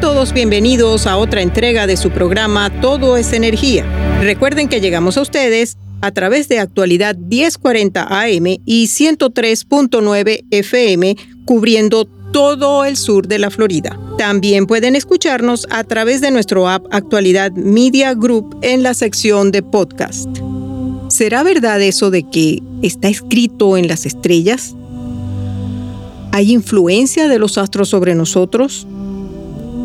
Todos bienvenidos a otra entrega de su programa Todo es Energía. Recuerden que llegamos a ustedes a través de actualidad 1040 AM y 103.9 FM, cubriendo todo el sur de la Florida. También pueden escucharnos a través de nuestro app Actualidad Media Group en la sección de podcast. ¿Será verdad eso de que está escrito en las estrellas? ¿Hay influencia de los astros sobre nosotros?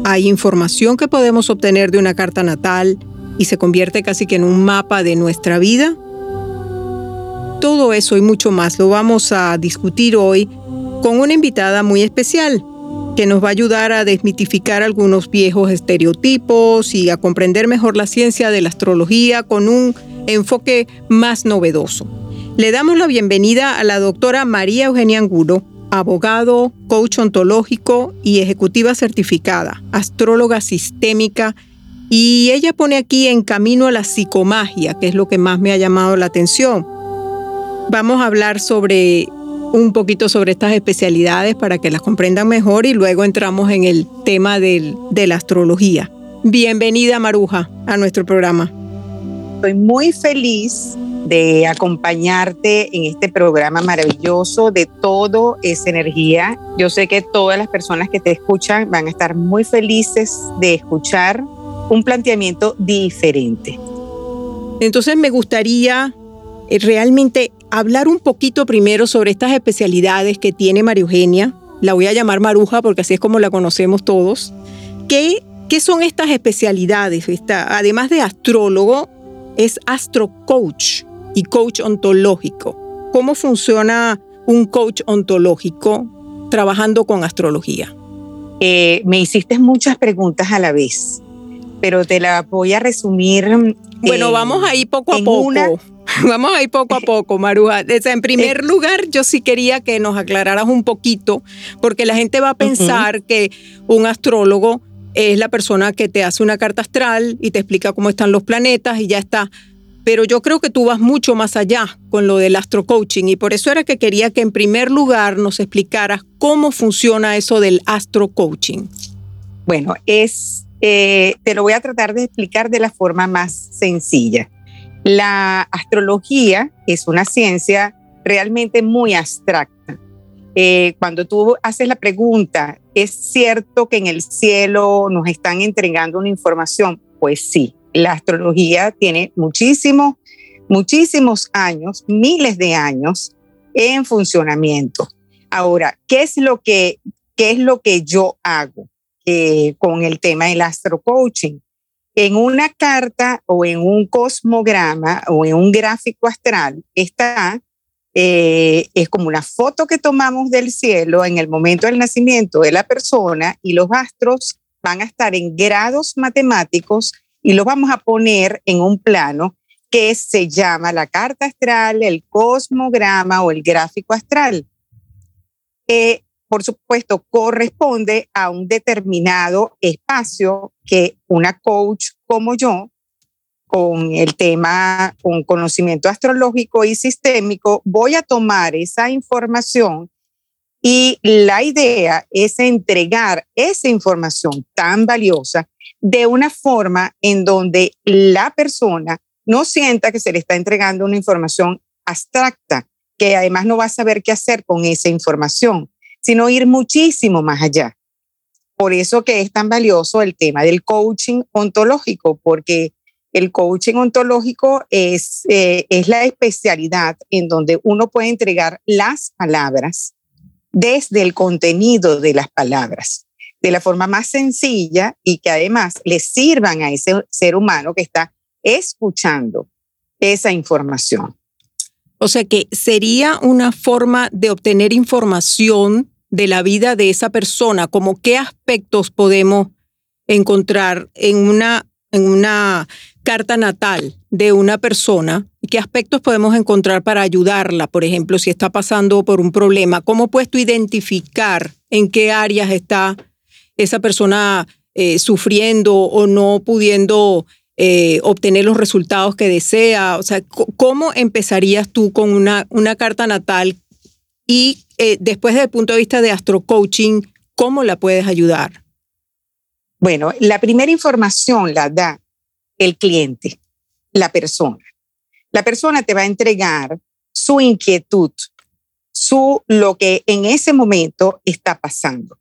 Hay información que podemos obtener de una carta natal y se convierte casi que en un mapa de nuestra vida. Todo eso y mucho más lo vamos a discutir hoy con una invitada muy especial que nos va a ayudar a desmitificar algunos viejos estereotipos y a comprender mejor la ciencia de la astrología con un enfoque más novedoso. Le damos la bienvenida a la doctora María Eugenia Angulo, abogado, coach ontológico y ejecutiva certificada, astróloga sistémica, y ella pone aquí en camino a la psicomagia, que es lo que más me ha llamado la atención. Vamos a hablar sobre un poquito sobre estas especialidades para que las comprendan mejor y luego entramos en el tema de la astrología. Bienvenida Maruja a nuestro programa. Estoy muy feliz de acompañarte en este programa maravilloso de todo es energía. Yo sé que todas las personas que te escuchan van a estar muy felices de escuchar un planteamiento diferente. Entonces me gustaría eh, realmente hablar un poquito primero sobre estas especialidades que tiene María Eugenia. La voy a llamar Maruja porque así es como la conocemos todos. ¿Qué, qué son estas especialidades? además de astrólogo, es astrocoach y coach ontológico. ¿Cómo funciona un coach ontológico trabajando con astrología? Eh, me hiciste muchas preguntas a la vez, pero te la voy a resumir. Bueno, vamos a ir poco a poco. Vamos a ir poco a poco, Maruja. en primer eh, lugar, yo sí quería que nos aclararas un poquito, porque la gente va a pensar que un astrólogo es la persona que te hace una carta astral y te explica cómo están los planetas y ya está pero yo creo que tú vas mucho más allá con lo del astrocoaching y por eso era que quería que en primer lugar nos explicaras cómo funciona eso del astrocoaching. Bueno, es, eh, te lo voy a tratar de explicar de la forma más sencilla. La astrología es una ciencia realmente muy abstracta. Eh, cuando tú haces la pregunta, ¿es cierto que en el cielo nos están entregando una información? Pues sí, la astrología tiene muchísimos, muchísimos años, miles de años en funcionamiento. Ahora, ¿qué es lo que, qué es lo que yo hago eh, con el tema del astrocoaching? En una carta o en un cosmograma o en un gráfico astral está, eh, es como una foto que tomamos del cielo en el momento del nacimiento de la persona y los astros van a estar en grados matemáticos y lo vamos a poner en un plano que se llama la carta astral, el cosmograma o el gráfico astral. Eh, por supuesto, corresponde a un determinado espacio que una coach como yo, con el tema, con conocimiento astrológico y sistémico, voy a tomar esa información y la idea es entregar esa información tan valiosa de una forma en donde la persona no sienta que se le está entregando una información abstracta, que además no va a saber qué hacer con esa información, sino ir muchísimo más allá. Por eso que es tan valioso el tema del coaching ontológico, porque el coaching ontológico es, eh, es la especialidad en donde uno puede entregar las palabras desde el contenido de las palabras, de la forma más sencilla y que además le sirvan a ese ser humano que está escuchando esa información. O sea que sería una forma de obtener información de la vida de esa persona, como qué aspectos podemos encontrar en una, en una carta natal de una persona, qué aspectos podemos encontrar para ayudarla, por ejemplo, si está pasando por un problema, cómo puedes tú identificar en qué áreas está esa persona eh, sufriendo o no pudiendo eh, obtener los resultados que desea. O sea, ¿cómo empezarías tú con una, una carta natal y eh, después desde el punto de vista de astrocoaching, cómo la puedes ayudar? Bueno, la primera información la da el cliente, la persona. La persona te va a entregar su inquietud, su lo que en ese momento está pasando.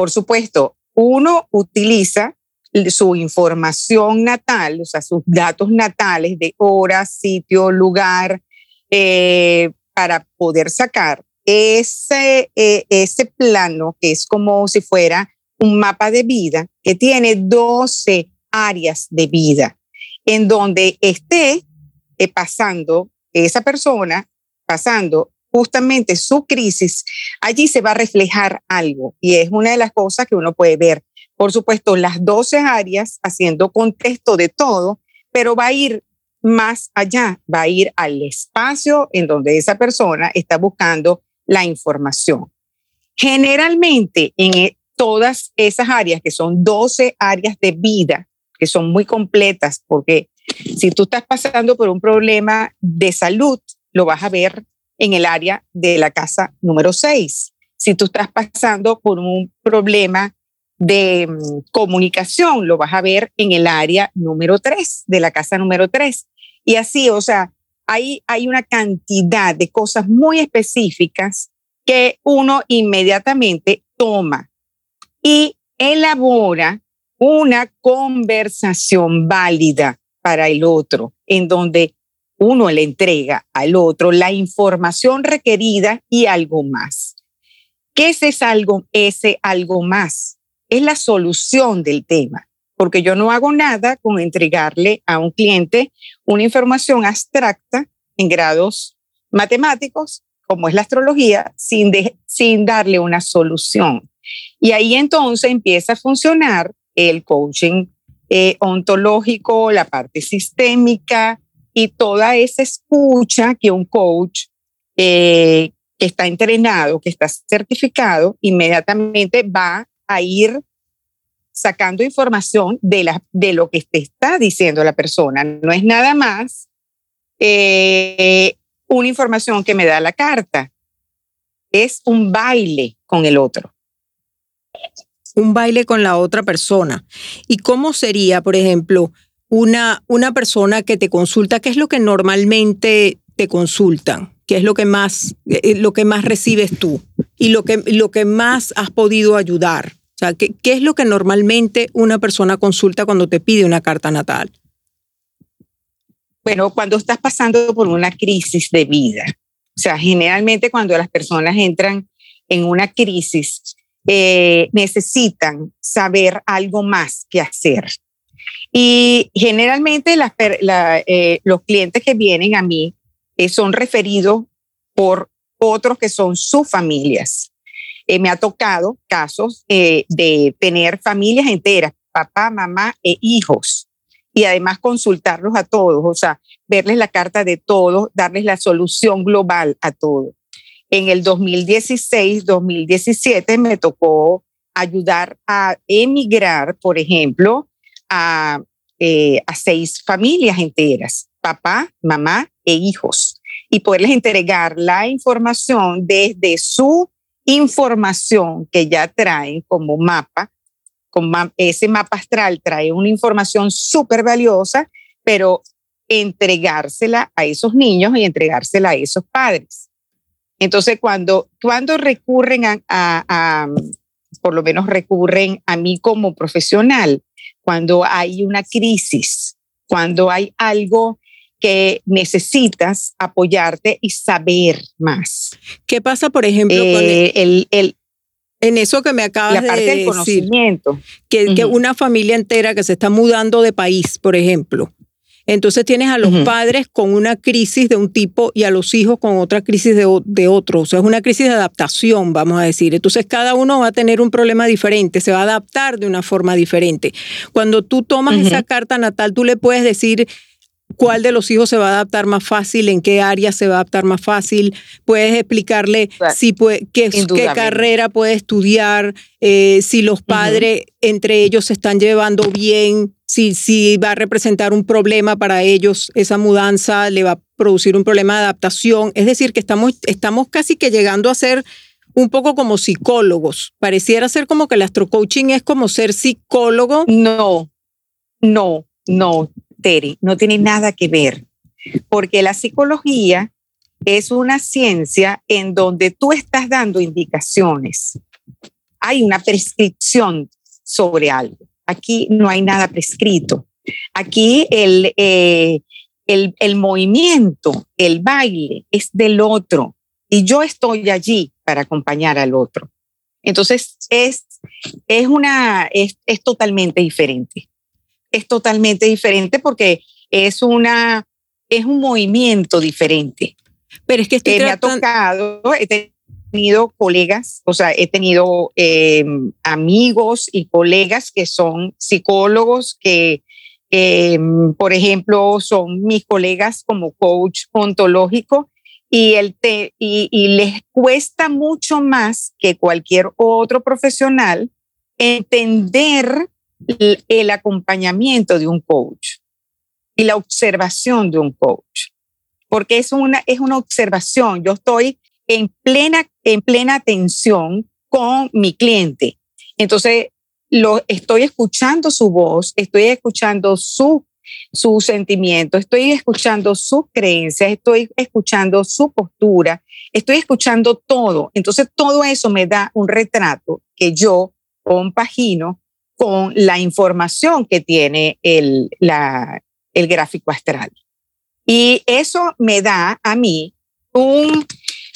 Por supuesto, uno utiliza su información natal, o sea, sus datos natales de hora, sitio, lugar, eh, para poder sacar ese, eh, ese plano que es como si fuera un mapa de vida que tiene 12 áreas de vida en donde esté eh, pasando esa persona, pasando justamente su crisis, allí se va a reflejar algo y es una de las cosas que uno puede ver. Por supuesto, las 12 áreas haciendo contexto de todo, pero va a ir más allá, va a ir al espacio en donde esa persona está buscando la información. Generalmente en e, todas esas áreas, que son 12 áreas de vida, que son muy completas, porque si tú estás pasando por un problema de salud, lo vas a ver en el área de la casa número 6. Si tú estás pasando por un problema de mm, comunicación, lo vas a ver en el área número 3, de la casa número 3. Y así, o sea, hay, hay una cantidad de cosas muy específicas que uno inmediatamente toma y elabora una conversación válida para el otro, en donde uno le entrega al otro la información requerida y algo más. ¿Qué es ese algo, ese algo más? Es la solución del tema, porque yo no hago nada con entregarle a un cliente una información abstracta en grados matemáticos, como es la astrología, sin, sin darle una solución. Y ahí entonces empieza a funcionar el coaching eh, ontológico, la parte sistémica y toda esa escucha que un coach eh, que está entrenado, que está certificado, inmediatamente va a ir sacando información de, la, de lo que te está diciendo la persona. No es nada más eh, una información que me da la carta, es un baile con el otro un baile con la otra persona. ¿Y cómo sería, por ejemplo, una, una persona que te consulta? ¿Qué es lo que normalmente te consultan? ¿Qué es lo que más, eh, lo que más recibes tú? Y lo que, lo que más has podido ayudar. O sea, ¿qué, ¿qué es lo que normalmente una persona consulta cuando te pide una carta natal? Bueno, cuando estás pasando por una crisis de vida. O sea, generalmente cuando las personas entran en una crisis, eh, necesitan saber algo más que hacer. Y generalmente eh, los clientes que vienen a mí eh, son referidos por otros que son sus familias. me ha tocado casos de tener familias enteras, papá, mamá e hijos, y además consultarlos a todos, o sea, verles la carta de todos, darles la solución global a todos. En el 2016, 2017 me tocó ayudar a emigrar, por ejemplo, a, eh, a seis familias enteras, papá, mamá e hijos, y poderles entregar la información desde su información que ya traen como mapa. Ese mapa astral trae una información súper valiosa, pero entregársela a esos niños y entregársela a esos padres. Entonces, cuando, cuando recurren a, por lo menos recurren a mí como profesional cuando hay una crisis, cuando hay algo que necesitas apoyarte y saber más. ¿Qué pasa, por ejemplo, con Eh, el, el- en eso que me acabas la parte de del decir? conocimiento. que, una familia entera que se está mudando de país, por ejemplo. Entonces tienes a los padres con una crisis de un tipo y a los hijos con otra crisis de, otro. O sea, es una crisis de adaptación, vamos a decir. Entonces cada uno va a tener un problema diferente, se va a adaptar de una forma diferente. Cuando tú tomas esa carta natal, tú le puedes decir cuál de los hijos se va a adaptar más fácil, en qué área se va a adaptar más fácil. Puedes explicarle Claro. si puede, qué, carrera puede estudiar, eh, si los padres entre ellos se están llevando bien, si, si va a representar un problema para ellos, esa mudanza le va a producir un problema de adaptación. Es decir, que estamos, estamos casi que llegando a ser un poco como psicólogos. Pareciera ser como que el astrocoaching es como ser psicólogo. No, no, no, No tiene nada que ver, porque la psicología es una ciencia en donde tú estás dando indicaciones. Hay una prescripción sobre algo. Aquí no hay nada prescrito. Aquí el, eh, el, el movimiento, el baile es del otro y yo estoy allí para acompañar al otro. Entonces es, es, una, es, es totalmente diferente. Es totalmente diferente porque es, una, es un movimiento diferente. Pero es que estoy Eh, me ha tocado, he tenido colegas, o sea, he tenido eh, amigos y colegas que son psicólogos, que, eh, por ejemplo, son mis colegas como coach ontológico y, el te- y, y les cuesta mucho más que cualquier otro profesional entender el, acompañamiento de un coach y la observación de un coach, porque es una, es una observación. Yo estoy en plena, en plena atención con mi cliente. Entonces, lo, estoy escuchando su voz, estoy escuchando su, su sentimiento, estoy escuchando sus creencias, estoy escuchando su postura, estoy escuchando todo. Entonces, todo eso me da un retrato que yo compagino con la información que tiene el, el gráfico astral. Y eso me da a mí un,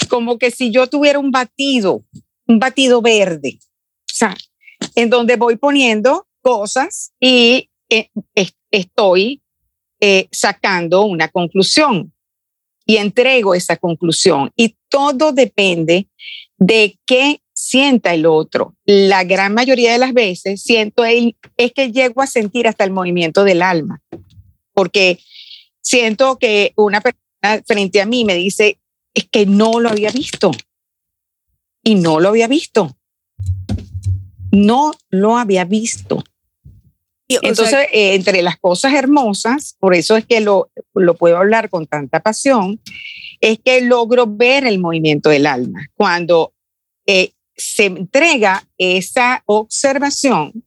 como que si yo tuviera un batido, un batido verde, o sea, en donde voy poniendo cosas y eh, es- estoy eh, sacando una conclusión y entrego esa conclusión. Y todo depende de qué sienta el otro. La gran mayoría de las veces siento el, es que llego a sentir hasta el movimiento del alma, porque siento que una persona frente a mí me dice, es que no lo había visto. Y no lo había visto. No lo había visto. y, o sea, Entonces, eh, entre las cosas hermosas, por eso es que lo, lo puedo hablar con tanta pasión, es que logro ver el movimiento del alma. Cuando eh, se entrega esa observación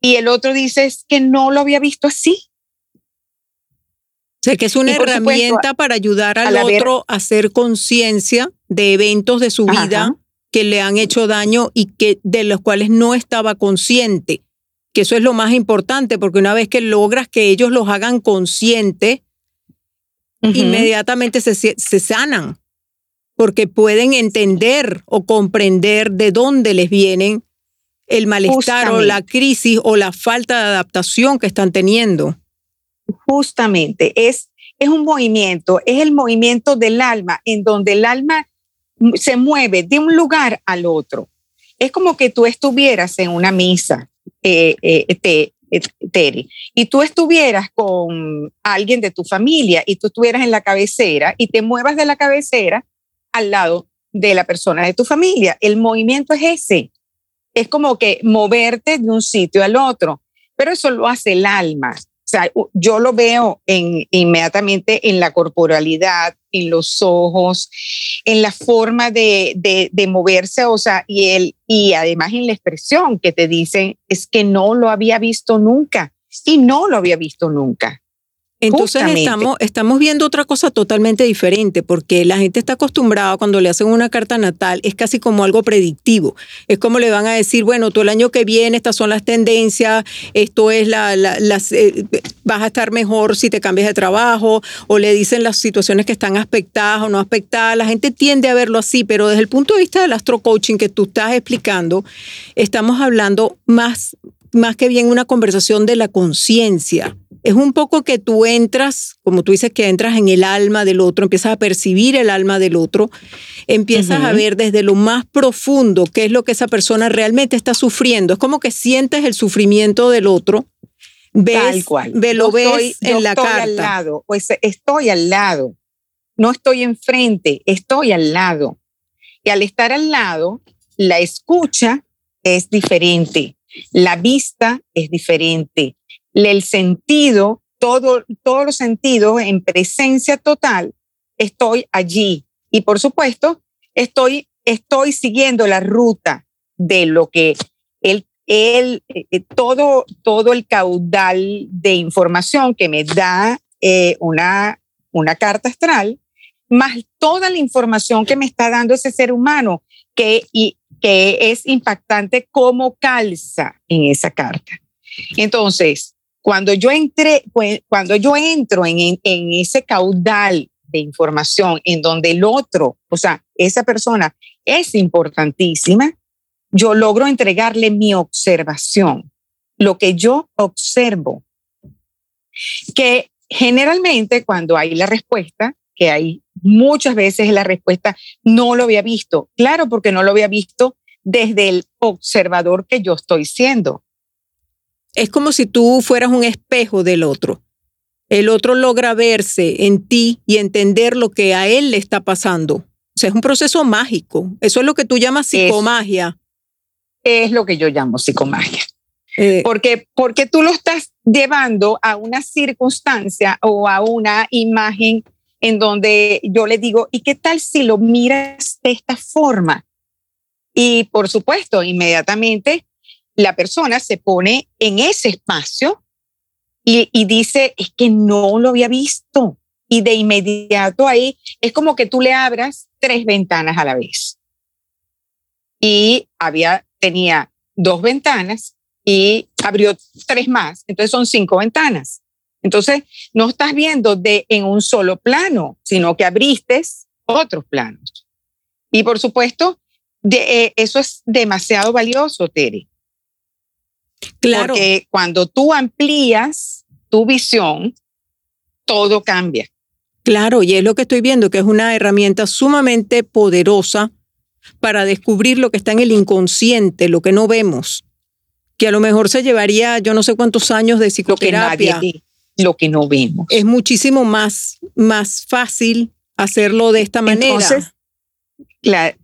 y el otro dice es que no lo había visto así. O sea, que es una supuesto, herramienta para ayudar al otro a hacer conciencia de eventos de su Ajá. vida que le han hecho daño y que de los cuales no estaba consciente. Que eso es lo más importante, porque una vez que logras que ellos los hagan consciente, inmediatamente se, se sanan, porque pueden entender o comprender de dónde les vienen el malestar o la crisis o la falta de adaptación que están teniendo. Justamente, es, es un movimiento, es el movimiento del alma, en donde el alma se mueve de un lugar al otro. Es como que tú estuvieras en una misa, eh, eh, te- eh, Terry, y tú estuvieras con alguien de tu familia y tú estuvieras en la cabecera y te muevas de la cabecera al lado de la persona de tu familia. El movimiento es ese. Es como que moverte de un sitio al otro, pero eso lo hace el alma. O sea, yo lo veo en, inmediatamente en la corporalidad, en los ojos, en la forma de, de, de moverse, o sea, y, el, y además en la expresión que te dicen es que no lo había visto nunca y no lo había visto nunca. Entonces estamos, estamos viendo otra cosa totalmente diferente, porque la gente está acostumbrada cuando le hacen una carta natal, es casi como algo predictivo. Es como le van a decir, bueno, tú el año que viene, estas son las tendencias, esto es la, las, eh, vas a estar mejor si te cambias de trabajo, o le dicen las situaciones que están aspectadas o no aspectadas. La gente tiende a verlo así, pero desde el punto de vista del astro coaching que tú estás explicando, estamos hablando más, más que bien una conversación de la conciencia es un poco que tú entras, como tú dices, que entras en el alma del otro, empiezas a percibir el alma del otro, empiezas a ver desde lo más profundo qué es lo que esa persona realmente está sufriendo. Es como que sientes el sufrimiento del otro. Ves, Tal cual. lo ves en la estoy carta. al lado, pues estoy al lado. No estoy enfrente, estoy al lado. Y al estar al lado, la escucha es diferente, la vista es diferente, el sentido, todo, todos los sentidos en presencia total, estoy allí. Y por supuesto, estoy, estoy siguiendo la ruta de lo que el, el, eh, todo, todo el caudal de información que me da eh, una, una carta astral, más toda la información que me está dando ese ser humano, que, y, que es impactante cómo calza en esa carta. Entonces, cuando yo entré, pues, cuando yo entro en, en, ese caudal de información en donde el otro, o sea, esa persona es importantísima, yo logro entregarle mi observación, lo que yo observo, que generalmente cuando hay la respuesta, que hay muchas veces la respuesta, no lo había visto. Claro, porque no lo había visto desde el observador que yo estoy siendo es como si tú fueras un espejo del otro. El otro logra verse en ti y entender lo que a él le está pasando. O sea, es un proceso mágico. Eso es lo que tú llamas psicomagia. Es, es lo que yo llamo psicomagia. Eh, porque, porque tú lo estás llevando a una circunstancia o a una imagen en donde yo le digo, ¿y qué tal si lo miras de esta forma? Y por supuesto, inmediatamente la persona se pone en ese espacio y, dice, es que no lo había visto. Y de inmediato ahí es como que tú le abras tres ventanas a la vez. Y había, tenía dos ventanas y abrió tres más, entonces son cinco ventanas. Entonces, no estás viendo de en un solo plano, sino que abriste otros planos. Y por supuesto, de, eh, eso es demasiado valioso, Tere. Claro. Porque cuando tú amplías tu visión, todo cambia. Claro, y es lo que estoy viendo, que es una herramienta sumamente poderosa para descubrir lo que está en el inconsciente, lo que no vemos, que a lo mejor se llevaría yo no sé cuántos años de psicoterapia. Lo que, nadie, lo que no vemos. Es muchísimo más, más fácil hacerlo de esta manera. Entonces, claro,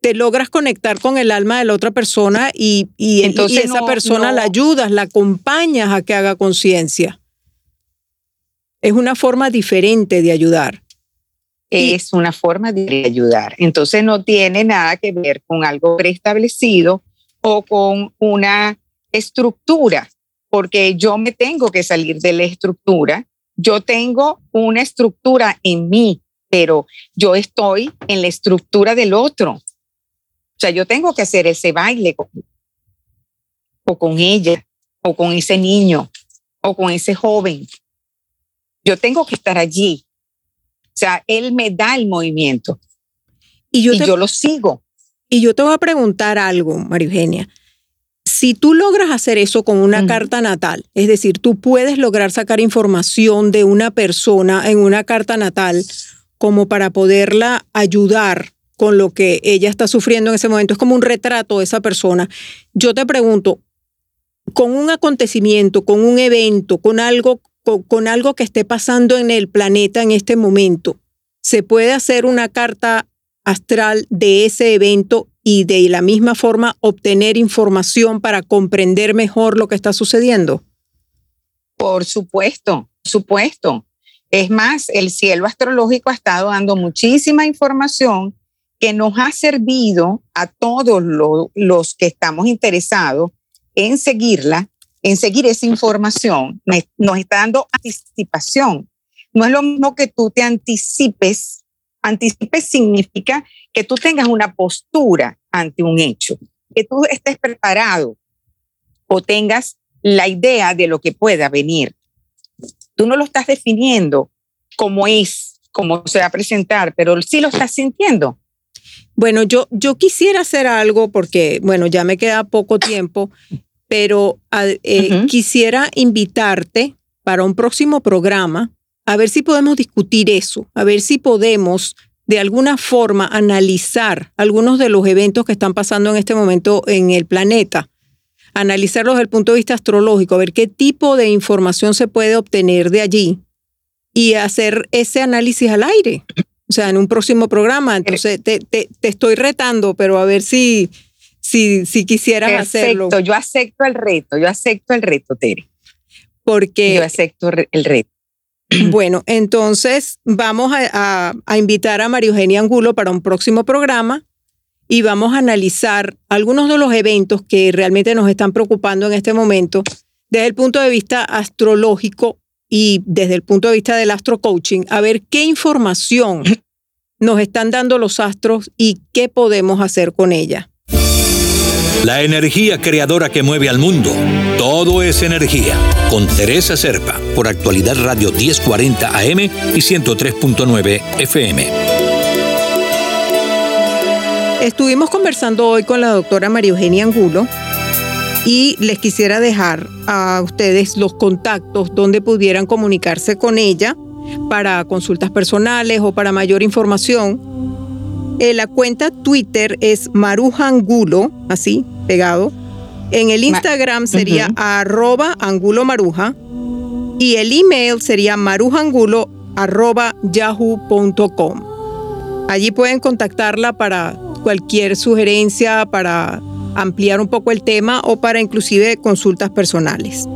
te logras conectar con el alma de la otra persona y, y, Entonces esa persona la ayudas, la acompañas a que haga conciencia. Es una forma diferente de ayudar. Es una forma de ayudar. Entonces no tiene nada que ver con algo preestablecido o con una estructura, porque yo me tengo que salir de la estructura. Yo tengo una estructura en mí, pero yo estoy en la estructura del otro sea, yo tengo que hacer ese baile con, o con ella, o con ese niño, o con ese joven. Yo tengo que estar allí. O sea, él me da el movimiento y yo, yo lo sigo. Y yo te voy a preguntar algo, María Eugenia. Si tú logras hacer eso con una carta natal, es decir, tú puedes lograr sacar información de una persona en una carta natal como para poderla ayudar con lo que ella está sufriendo en ese momento. Es como un retrato de esa persona. Yo te pregunto, con un acontecimiento, con un evento, con algo, con, algo que esté pasando en el planeta en este momento, ¿se puede hacer una carta astral de ese evento y de la misma forma obtener información para comprender mejor lo que está sucediendo? Por supuesto, supuesto. Es más, el cielo astrológico ha estado dando muchísima información que nos ha servido a todos los que estamos interesados en seguirla en seguir esa información, nos está dando anticipación. No es lo mismo que tú te anticipes. Anticipes significa que tú tengas una postura ante un hecho, que tú estés preparado o tengas la idea de lo que pueda venir. Tú no lo estás definiendo como es, como se va a presentar, pero sí lo estás sintiendo. Bueno, yo, yo quisiera hacer algo porque, bueno, ya me queda poco tiempo, pero eh, quisiera invitarte para un próximo programa a ver si podemos discutir eso, a ver si podemos de alguna forma analizar algunos de los eventos que están pasando en este momento en el planeta, analizarlos desde el punto de vista astrológico, a ver qué tipo de información se puede obtener de allí y hacer ese análisis al aire. O sea, en un próximo programa. Entonces, te, te, estoy retando, pero a ver si, si, si quisieras hacerlo. Yo acepto el reto, yo acepto el reto, Tere. Porque. Yo acepto el reto. Bueno, entonces vamos a, a, invitar a María Eugenia Angulo para un próximo programa y vamos a analizar algunos de los eventos que realmente nos están preocupando en este momento desde el punto de vista astrológico y desde el punto de vista del astro coaching, a ver qué información nos están dando los astros y qué podemos hacer con ella. La energía creadora que mueve al mundo. Todo es energía. Con Teresa Serpa, por actualidad Radio 1040 AM y 103.9 FM. Estuvimos conversando hoy con la doctora María Eugenia Angulo y les quisiera dejar a ustedes los contactos donde pudieran comunicarse con ella para consultas personales o para mayor información. Eh, la cuenta Twitter es marujangulo, así, pegado. En el Instagram sería arroba angulo maruja y el email sería marujangulo arroba yahoo.com. Allí pueden contactarla para cualquier sugerencia, para ampliar un poco el tema o para inclusive consultas personales.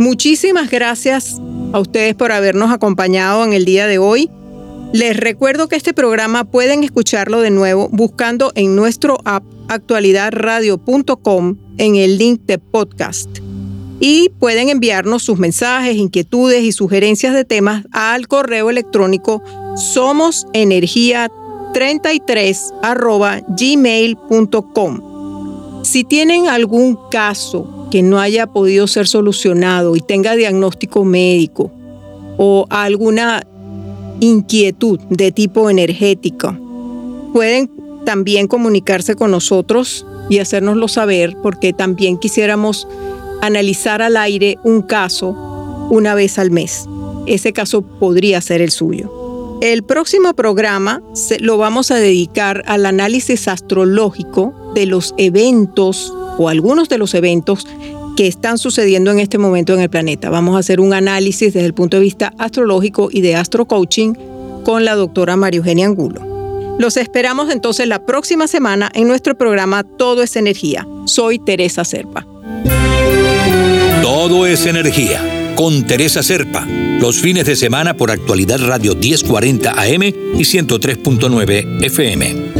Muchísimas gracias a ustedes por habernos acompañado en el día de hoy. Les recuerdo que este programa pueden escucharlo de nuevo buscando en nuestro app actualidadradio.com en el link de podcast. Y pueden enviarnos sus mensajes, inquietudes y sugerencias de temas al correo electrónico somosenergia 33 arroba gmail.com. Si tienen algún caso que no haya podido ser solucionado y tenga diagnóstico médico o alguna inquietud de tipo energético, pueden también comunicarse con nosotros y hacérnoslo saber porque también quisiéramos analizar al aire un caso una vez al mes. Ese caso podría ser el suyo. El próximo programa lo vamos a dedicar al análisis astrológico de los eventos o algunos de los eventos que están sucediendo en este momento en el planeta. Vamos a hacer un análisis desde el punto de vista astrológico y de astrocoaching con la doctora María Eugenia Angulo. Los esperamos entonces la próxima semana en nuestro programa Todo es Energía. Soy Teresa Serpa. Todo es energía con Teresa Serpa, los fines de semana por actualidad Radio 1040 AM y 103.9 FM.